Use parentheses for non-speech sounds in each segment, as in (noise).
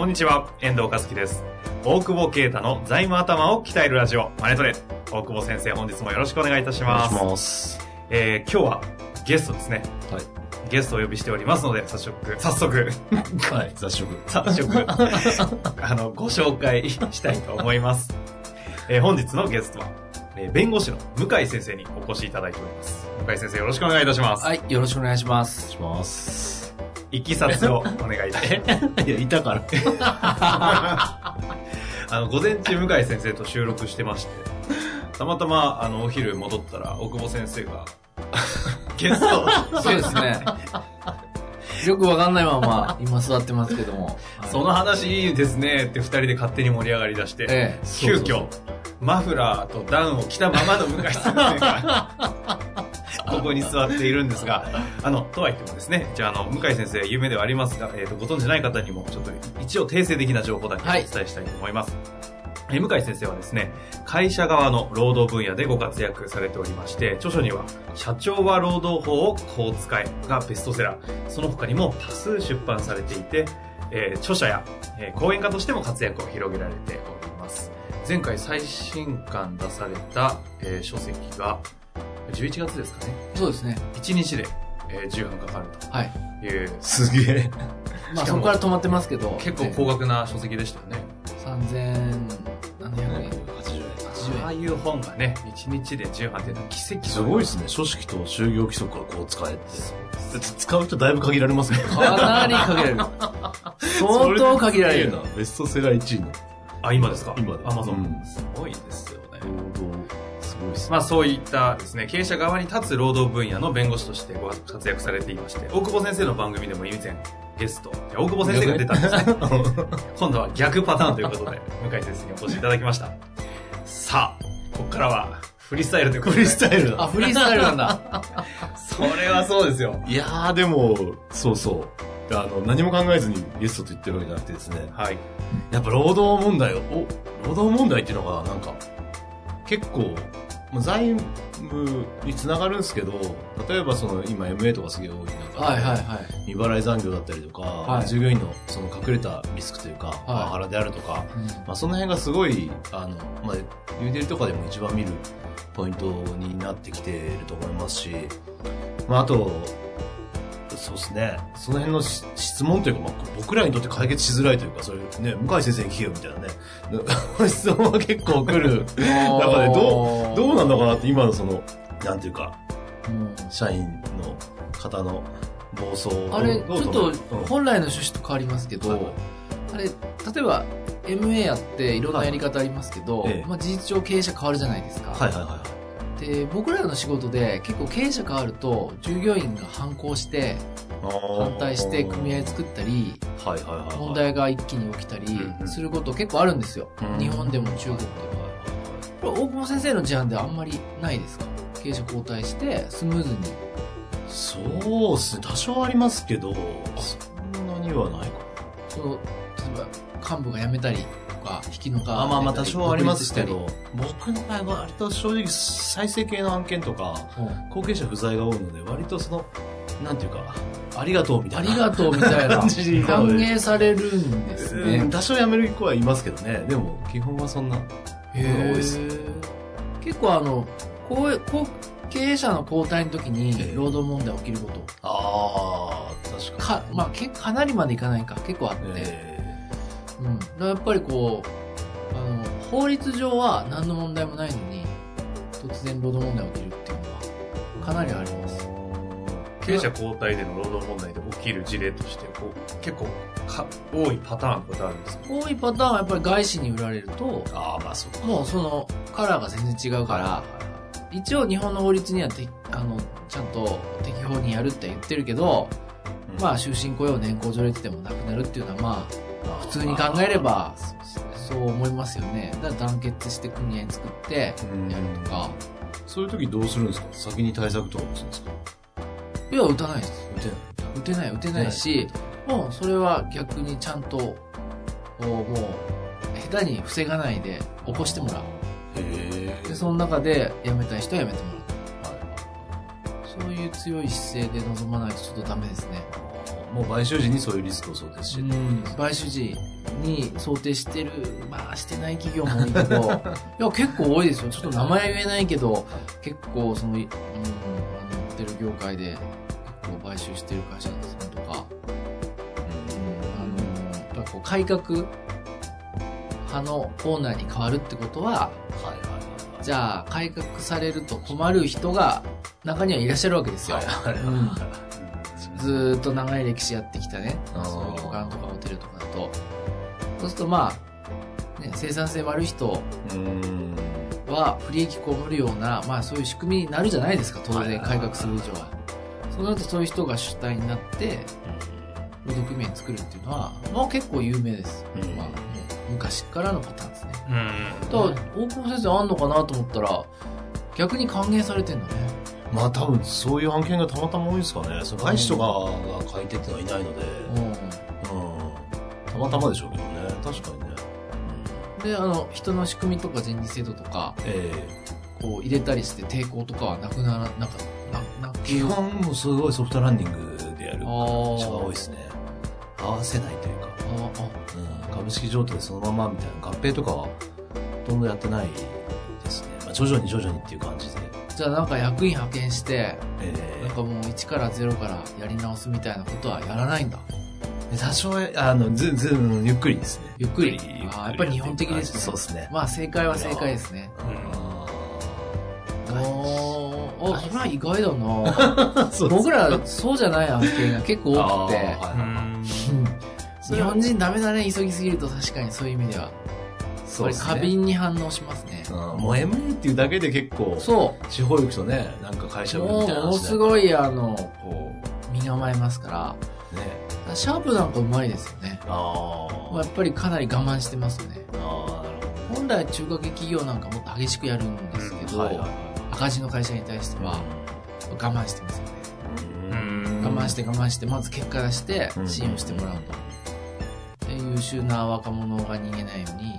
こんにちは、遠藤和樹です。大久保啓太の財務頭を鍛えるラジオ、マネトレ。大久保先生、本日もよろしくお願いいたしお願います。します。えー、今日はゲストですね。はい。ゲストをお呼びしておりますので、早速、早速、(laughs) はい、雑食。早速、(laughs) あの、ご紹介したいと思います。えー、本日のゲストは、えー弁護士の向井先生にお越しいただいております。向井先生、よろしくお願いいたします。はい、よろしくお願いします。します。いきさつをお願いします。(laughs) いや、いたから。(laughs) あの、午前中、向井先生と収録してまして、たまたま、あの、お昼戻ったら、大久保先生が、ゲスト、そうですね。よくわかんないまま、今座ってますけども。はいその話いいですねって二人で勝手に盛り上がり出して、ええ急遽、マフラーとダウンを着たままの向井先生が、ここに座っているんですが、あの、とは言ってもですね、じゃあ、あの、向井先生、有名ではありますが、えっ、と、ご存知ない方にも、ちょっと、一応訂正的な情報だけお伝えしたいと思います。えー向井先生はですね、会社側の労働分野でご活躍されておりまして、著書には、社長は労働法をこう使えがベストセラー、その他にも多数出版されていて、えー著者や、えー講演家としても活躍を広げられております。前回最新刊出された、えー書籍が、11月ですかね。そうですね。1日で、えー10分かかるはい。という、すげえ。(laughs) まあ、そこから止まってますけど。結構高額な書籍でしたよね。3780円。80ああいう本がね、1日で10版っていうのは奇跡円。すごいですね。書式と就業規則はこう使えって。使う人だいぶ限られますね。かなり限られる。(laughs) 相当限られる。な。ベストセラー1位のあ、今ですか？今でアマゾン。うんすごいですよね。まあそういったですね、経営者側に立つ労働分野の弁護士としてご活躍されていまして、大久保先生の番組でも以前ゲスト、大久保先生が出たんですね。(laughs) 今度は逆パターンということで、向井先生にお越しいただきました。さあ、ここからはフリースタイルということで。フリースタイルあ、だ。フリースタイルなんだ。それはそうですよ。いやー、でも、そうそう。あの、何も考えずにゲストと言ってるわけじゃなくてですね。はい。やっぱ労働問題を、お、労働問題っていうのが、なんか、結構、まあ財務につながるんですけど、例えばその、今 MA とかすげえ多い中で、はいはいはい。未払い残業だったりとか、はい。従業員のその隠れたリスクというか、パワハラであるとか、まあ、その辺がすごい、あの、まあ、ユーデルとかでも一番見るポイントになってきていると思いますし、まあ、あと、そうですね。その辺のし質問というか、まあ、僕らにとって解決しづらいというか、そういうね、向井先生に聞けよみたいなね、(laughs) 質問は結構来る中で、どう、どうなんのかなって、今のその、なんていうか、うん社員の方の暴走をあれ、ちょっとうん本来の趣旨と変わりますけど、はいあれ、例えば MA やっていろんなやり方ありますけど、はいええまあ事実上経営者変わるじゃないですか。はいはいはいはい。で、僕らの仕事で結構経営者変わると、従業員が反抗して、反対して組合作ったり。問題が一気に起きたりすること結構あるんですよ。うん日本でも中国でも。これ大久保先生の事案ではあんまりないですか？経営者交代してスムーズに。そうっすね。多少ありますけど、そんなにはないかその、例えば幹部が辞めたりとか、引きのあまあまあ多少ありますけ独ど、僕の場合は割と正直再生系の案件とか、後継者不在が多いので、割とその、なんていうか、ありがとうみたいな。ありがとうみたいな。歓迎されるんですうんね。多少辞める子はいますけどね。でも、基本はそんな。へが多いですー結構あの、こうこう経営者の交代の時えにえ労働問題起きること、ああ、確かか、まあ、けかなりまでいかないか、結構あって。うん。だからやっぱりこう、あの、法律上は何の問題もないのに、突然労働問題が起きるっていうのは、かなりあります。経営者交代での労働問題で起きる事例として、こう、結構か、多いパターンとかあるんですか？多いパターンはやっぱり外資に売られると、ああ、まあそ。もうその、カラーが全然違うから、一応日本の法律にはてあのちゃんと適法にやるって言ってるけど、まあ終身雇用年功序列でもなくなるっていうのはまあ普通に考えればそう思いますよね。だから団結して組合作ってやるとか。そういう時どうするんですか？先に対策とかもするんですか？いや打たないです。打てない。打てない打てない。しもうそれは逆にちゃんともう下手に防がないで起こしてもらう。へでその中で辞めたい人は辞めてもらう。はそういう強い姿勢で臨まないとちょっとダメですね。い。もう買収時にそういうリスクを想定してて。買収時に想定してる、まあしてない企業も多いけど、(laughs) いや結構多いですよ。ちょっと名前は言えないけど、結構その、うん、あの、ホテル業界で結構買収してる会社さんとか、あの、やっぱこう改革派のオーナーに変わるってことは、はいはいじゃあ改革されると困る人が中にはいらっしゃるわけですよ。はい。はいはいずーっと長い歴史やってきたね、そういう旅館とかホテルとかだと、そうするとまあ、ね、生産性悪い人。は不利益被るような、まあそういう仕組みになるじゃないですか、当然改革する以上は。そうなるとそういう人が主体になって、労働組合作るっていうのは、まあ結構有名です。うんまあ、昔からのパターンですね。うん。だから、大久保先生あんのかなと思ったら、逆に歓迎されてんだね。まあ多分そういう案件がたまたま多いんですかね。その外資とかが書いてってのはいないので、うんうん。たまたまでしょうけどね。確かにね。で、あの、人の仕組みとか人事制度とか、えこう入れたりして抵抗とかはなくならなかななくえ基本もすごいソフトランディングでやるあー会社が多いですね。合わせないというか、あうん、株式譲渡でそのままみたいな合併とかはほとんどやってないですね。まあ徐々に徐々にっていう感じで。あじゃあなんか役員派遣してえなんかもう1から0からやり直すみたいなことはやらないんだ。え多少は、あの、ず、ず、ゆっくりですね。ゆっくり。あーやっぱり日本的ですね。そうですね。まあ正解は正解ですね。おー。あそれは意外だな。(laughs) そう僕らそうじゃない案件が結構多くて。日本人ダメだね急ぎすぎると確かにそういう意味ではこれ過敏に反応しますねうんもう MA っていうだけで結構、そう地方行くとね、なんか会社みたいな話ものすい。ごいあのこう身構えますからね。シャープなんかうまいですよね。あまあやっぱりかなり我慢してますよね。あ。なる本来中華系企業なんかもっと激しくやるんですけど、ほど。はいはいはい。赤字の会社に対しては我慢してますよね。うん我慢して我慢して、まず結果出してうん信用してもらうと。で優秀な若者が逃げないように、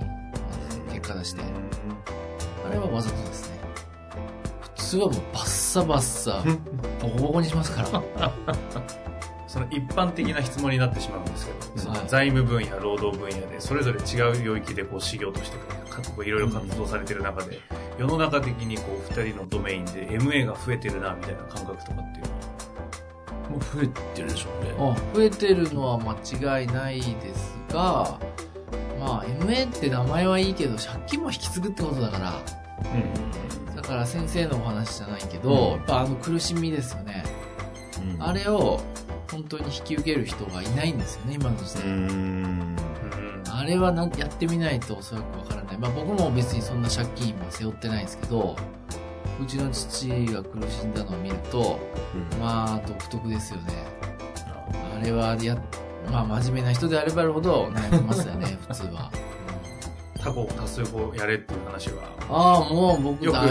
して。あれはわざとですね。普通はもうバッサバッサ、ボコボコにしますから。(laughs) その一般的な質問になってしまうんですけど、そのはい財務分野、労働分野で、それぞれ違う領域でこう、事業として、かこういろいろ活動されてる中で、世の中的にこう、二人のドメインで MA が増えてるな、みたいな感覚とかっていうのは。もう増えてるでしょうね。あ増えてるのは間違いないですが、まあ、MA って名前はいいけど、借金も引き継ぐってことだから、だから先生のお話じゃないけど、うんやっぱあの苦しみですよね。うんあれを本当に引き受ける人がいないんですよね、今の時う代。ん。あれはなんやってみないとおそらくわからない。まあ僕も別にそんな借金は背負ってないんですけど、うちの父が苦しんだのを見ると、まあ独特ですよね。あれはや、まあ真面目な人であればあるほど悩みますよね、(laughs) 普通は。他校多数校やれっていう話は、ああ、もう僕よだ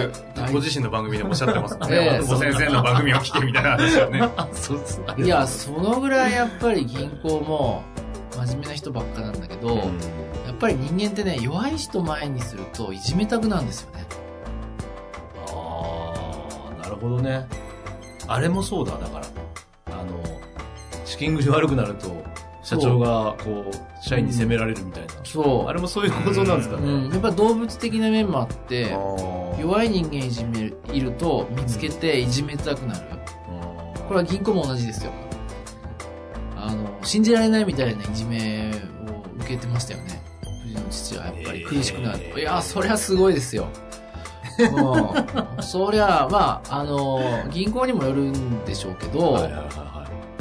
くご自身の番組でもおっしゃってますもんええね。お先生の番組を聞けみたいな話をね。そうです。いや、そのぐらいやっぱり銀行も真面目な人ばっかなんだけど、やっぱり人間ってね、弱い人前にするといじめたくなんですよね。ああ、なるほどね。あれもそうだ、だから。あの、資金繰り悪くなると、社長が、こう、社員に責められるみたいな。そう。あれもそういう構造なんですかうね。ん。やっぱ動物的な面もあって、弱弱い人間いじめいると見つけていじめたくなる。これは銀行も同じですよ。あの、信じられないみたいないじめを受けてましたよね。うちの父はやっぱり苦しくなると。えーいや、そりゃすごいですよ。うん。(laughs) そりゃ、まあ、あの、銀行にもよるんでしょうけど、はいはいはいは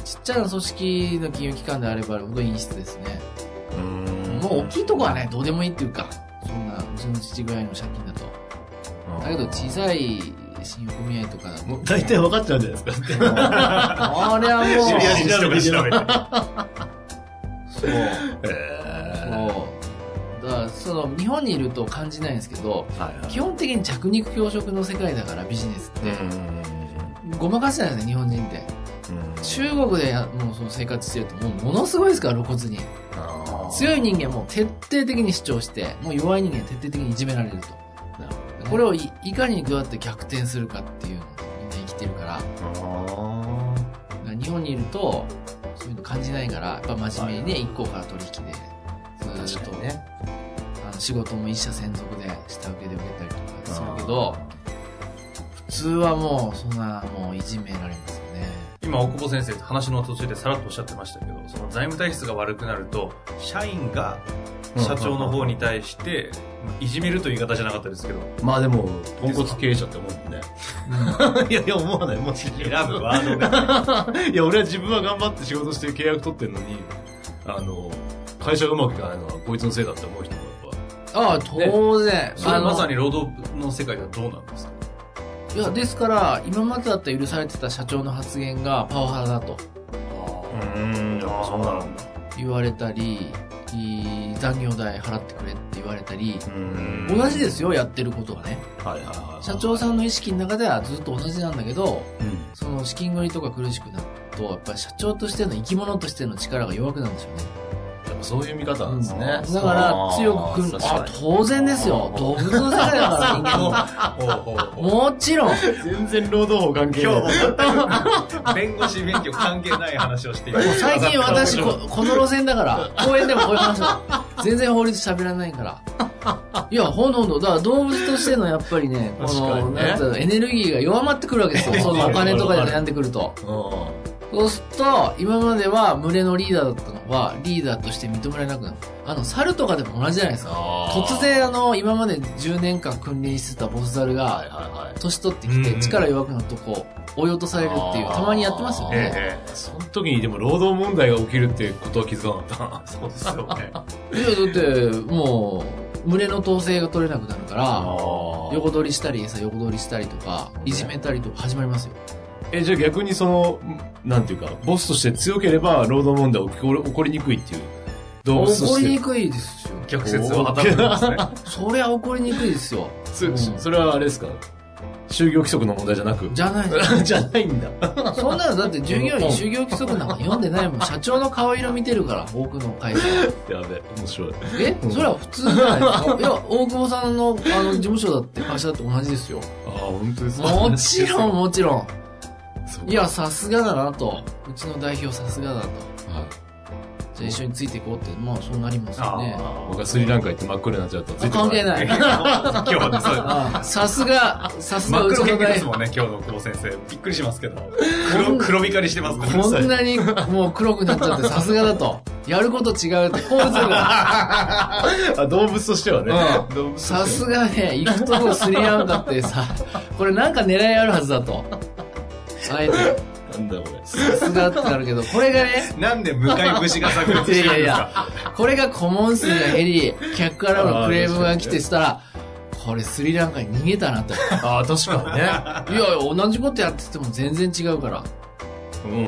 ちっちゃな組織の金融機関であればあるほど陰湿ですね。い。うんもう大きいとこはね、どうでもいいっていうか、そんな、うちの父ぐらいの借金だと。だけど小さい新横組合とかだと。もう大体分かっちゃうんじゃないですか。あれはもう、知り合いに調べて調べて。そう。えそう。だから、その、日本にいると感じないんですけど、ーはいはい基本的に着肉強食の世界だから、ビジネスって。うんごまかせないですね、日本人って。うん中国でやもうその生活してると、もうものすごいですから、露骨に。強い人間はもう徹底的に主張して、もう弱い人間は徹底的にいじめられると。これをいいかにどうやって逆転するかっていうのをみんな生きてるから、だかあら日本にいると、そういうの感じないから、やっぱ真面目にね、一行から取引で、ずーっと、ねあの仕事も一社専属で下請けで受けたりとかするけど、普通はもうそんなもういじめられます。今、大久保先生、話の途中でさらっとおっしゃってましたけど、その財務体質が悪くなると、社員が社長の方に対して、いじめるという言い方じゃなかったですけど、まあでも、ポンコツ経営者って思うね。(laughs) いやいや、思わない。もし選ぶワードで。(laughs) いや、俺は自分は頑張って仕事して契約取ってんのに、あの、会社がうまくいかないのはこいつのせいだって思う人もやっああ、当然。それまさに労働の世界ではどうなんですか？いや、ですから、今までだったら許されてた社長の発言がパワハラだとぱ。うん、やっぱそうなんだ。言われたり、残業代払ってくれって言われたり、うん同じですよ、やってることはね。はいはいはい。社長さんの意識の中ではずっと同じなんだけど、うん。その資金繰りとか苦しくなると、やっぱり社長としての生き物としての力が弱くなるんですよね。そういう見方なんですね。だから、強くくん、あ、当然ですよ。動物の世界だから、人間も。もちろん。全然労働法関係今ない。日も弁護士免許関係ない話をしています。最近私こ、(laughs) この路線だから、公園でもこういう話を、全然法律喋らないから。いや、ほんとほんと、だから動物としてのやっぱりね、このエネルギーが弱まってくるわけですよ。(laughs) そのお金とかで悩んでくると。うそうすると、今までは群れのリーダーだったのは、リーダーとして認められなくなる。あの、猿とかでも同じじゃないですか。突然あの、今まで10年間君臨してたボス猿はいが。年取ってきてうん力弱くなるとこう、追い落とされるっていう、たまにやってますよね。えその時にでも労働問題が起きるってことは気づかなかっえ (laughs) そうですよね。いや、だって、もう、群れの統制が取れなくなるかた。ら、あ横取りしたり、餌横取りしたりとか、いじめたりとか始まりますよ。え、じゃあ逆にその、なんていうか、ボスとして強ければ労働問題起こり起こりにくいっていう。動物と怒りにして。くいですよ。逆説を働くんですね。(laughs) そりゃ怒りにくいですよ。そうんそれはあれですか？就業規則の問題じゃなく。じゃないです (laughs) じゃないんだ。そんなのだって従業員就業規則なんか読んでないもん。(laughs) 社長の顔色見てるから、多くの会社。やべ、面白い。え？それは普通じゃないですかいや、大久保さんのあの事務所だって会社だって同じですよ。ああ、本当ですか？もちろん、もちろん。いや、さすがだなと。うちの代表さすがだと。はいじゃあ一緒についていこうって、まあそうなりますよね。僕がスリランカ行って真っ黒になっちゃうと。関係ない。(laughs) 今日はね、さすが、さすがうちの代表です。もんね、今日の久保先生。びっくりしますけど。黒、黒光りしてますからこんなにもう黒くなっちゃってさすがだと。やること違うって、こういうあ、動物としてはね。さすがね、行くとこスリランカってさ、これなんか狙いあるはずだと。あえて、なんだこれ。さすがってなるけど、これがね、なんで向かい節が炸裂してるんですか？これが顧問数が減り、客からのクレームが来てしたら、これスリランカに逃げたなと。ああ、確かにね。いやいや、同じことやってても全然違うから。うん。うん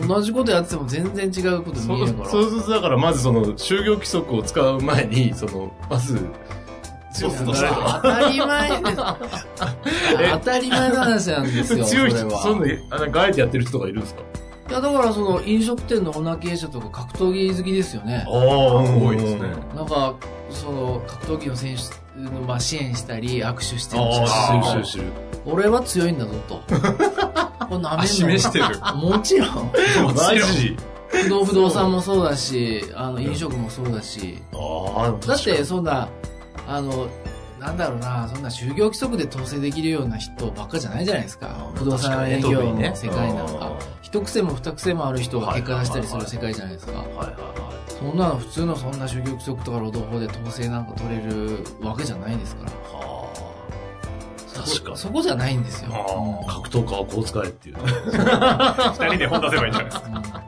うん。同じことやってても全然違うことそ見えるから。そうすると、だからまずその、就業規則を使う前に、その、まず、強さとし当たり前です。当たり前の話なんですよ。強い人、そんかあえてやってる人とかいるんですか？いや、だからその飲食店のオーナー経営者とか格闘技好きですよね。ああ、多いですね。なんか、その格闘技の選手のまあ支援したり、握手してるああ、写真知る知る。俺は強いんだぞと。(laughs) これ舐めん示してる。もちろん。マジ？不動不動産もそうだし、あの、飲食もそうだし。ああ、だって、そんな、あの、なんだろうな、そんな就業規則で統制できるような人ばっかじゃないじゃないですか。不動産営業の世界なんか。一癖も二癖もある人が結果出したりする世界じゃないですか。はいはいはい。そんなの普通のそんな就業規則とか労働法で統制なんか取れるわけじゃないですから。はあ。確かに。そこじゃないんですよ。あ格闘家はこう使えっていう。(laughs) 二人で本出せばいいんじゃないですか。うん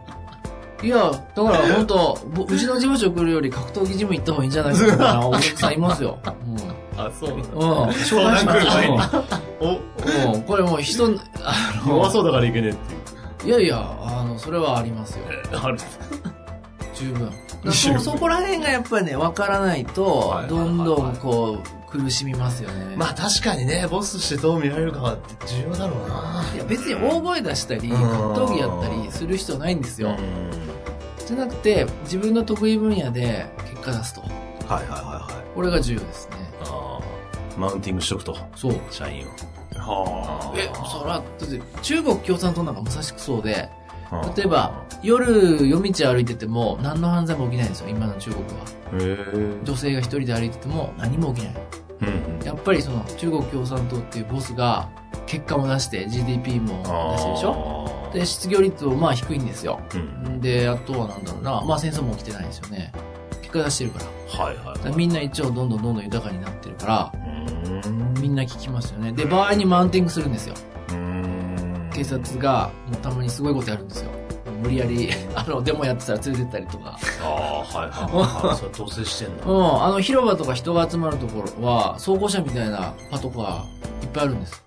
いや、だから本当、ぼうちの事務所来るより格闘技ジム行った方がいいんじゃないかな、(laughs) お客さんいますよ。(laughs) あ、そう。うん。うん。紹介しますそうよ。お、うん。これもう人、あの、弱そうだからいけねえっていう。いやいや、あの、それはありますよ。(laughs) ある。十分。そそこら辺がやっぱりね、わからないとはい、どんどんこう、苦しみますよね。まあ確かにね、ボスとしてどう見られるかって重要だろうな。いや別に大声出したり、うん格闘技やったりする必要ないんですよ。うんじゃなくて、自分の得意分野で結果出すと。はいはいはいはい。これが重要ですね。あーマウンティングしとくと。そう。社員を。はえ、そら、だって中国共産党なんかまさしくそうで、あ例えば、夜夜道歩いてても何の犯罪も起きないんですよ、今の中国は。へえ。女性が一人で歩いてても何も起きない。うんやっぱりその中国共産党っていうボスが結果も出して GDP も出してるでしょ？ょで、失業率もまあ低いんですよ。うん。で、あとはなんだろうな、まあ戦争も起きてないですよね。結果出してるから。はいはいだからみんな一応どんどんどんどん豊かになってるから、うんみんな聞きますよね。で、場合にマウンティングするんですよ。うん警察がもうたまにすごいことやるんですよ。無理やり、(laughs) あの、デモやってたら連れてったりとか。ああ、はいはいはい。(laughs) それ統制してんだ。うん、あの広場とか人が集まるところは、走行車みたいなパトカーいっぱいあるんです。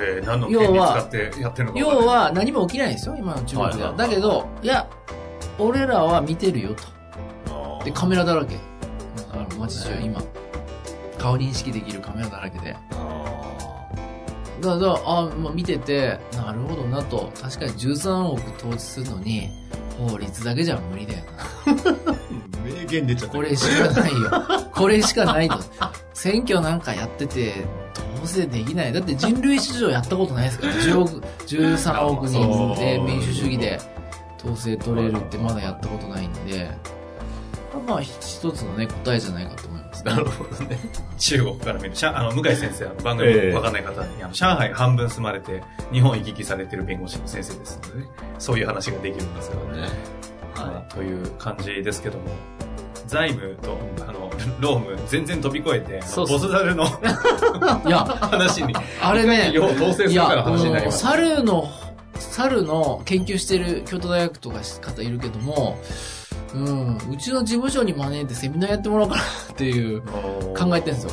へえ、何の権利使ってやってるのか。要は何も起きないですよ、今の中国では。だけど、いや、俺らは見てるよと。で、カメラだらけ。あの街中今。顔認識できるカメラだらけで。だから、あまあ、見てて、なるほどなと。確かに13億投資するのに、法律だけじゃ無理だよな。(laughs) 名言出ちゃった。これしかないよ。これしかないと。選挙なんかやってて、どうせできない。だって人類史上やったことないですから、10億、13億人で民主主義で統制取れるってまだやったことないんで、まあ一つのね、答えじゃないかと思いますね。なるほどね。中国から見る、あの、向井先生、あの番組ええわかんない方に、あの、上海半分住まれて、日本行き来されてる弁護士の先生ですのでね、そういう話ができるんですからね。はい。という感じですけども、財務と、あの、ローム、全然飛び越えて、そうそうボスザルのいや、(laughs) 話に、あれね、よう統制するから話になります。猿の、猿の研究してる京都大学とか方いるけども、うん、うちの事務所に招いてセミナーやってもらおうかなっていう考えてるんですよ。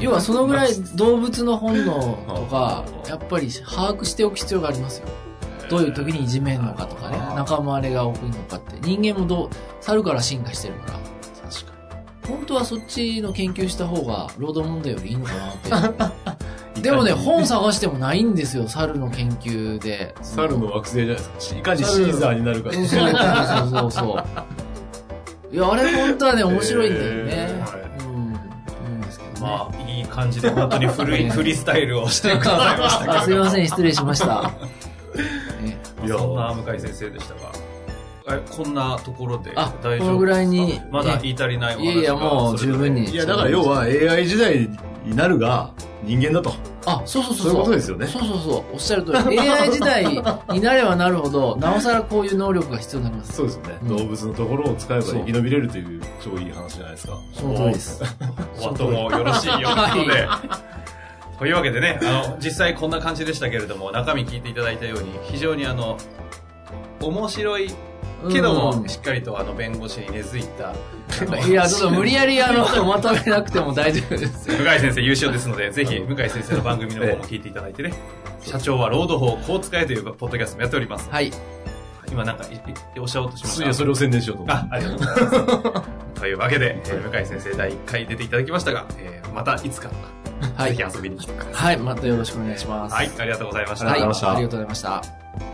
要はそのぐらい (laughs) 動物の本能とか、やっぱり把握しておく必要がありますよ。どういう時にいじめるのかとかね、仲間割れが起こるのかって。人間もどう、猿から進化してるから。確か本当はそっちの研究した方が、労働問題よりいいのかなって。(laughs) でもね、本探してもないんですよ、猿の研究で。猿の惑星じゃないですか。いかにシーザーになるか。そうそうそうそうそう。いや、あれ本当はね、面白いんだよね。まあ、いい感じで本当に古い、(laughs) フリースタイルをしてくださいましたけど。あすいません、失礼しました。ね (laughs) いやそんな向井先生でしたが、え、こんなところであ大丈夫ですか？このぐらいにまだ言い足りないお話がいやいやもう十分にいや、だから要は AI 時代になるが人間だと。あ、そうそうそう。そういうことですよねそうそうそう。おっしゃる通り。AI 時代になればなるほど、なおさらこういう能力が必要になります。そうですよね。うん動物のところを使えば生き延びれるという超いい話じゃないですか。その通りです。(laughs) お後もよろしいようで、というわけでね、あの、実際こんな感じでしたけれども、中身聞いていただいたように、非常にあの、面白いけども、うんしっかりとあの、弁護士に根付いた、いや、ちょっと無理やりあの、まとめなくても大丈夫ですよ。向井先生優勝ですので、ぜひ向井先生の番組の方も聞いていただいてね、社長は労働法こう使えというポッドキャストもやっております。はい。今なんかいいおっしゃおうとしましたいや、それを宣伝しようと思って。あ、ありがとうございます。というわけで、えー向井先生第1回出ていただきましたが、えーまたいつか、はいぜひ。遊びに来てくださはい、またよろしくお願いします。い。はい、ありがとうございました。はい、ありがとうございました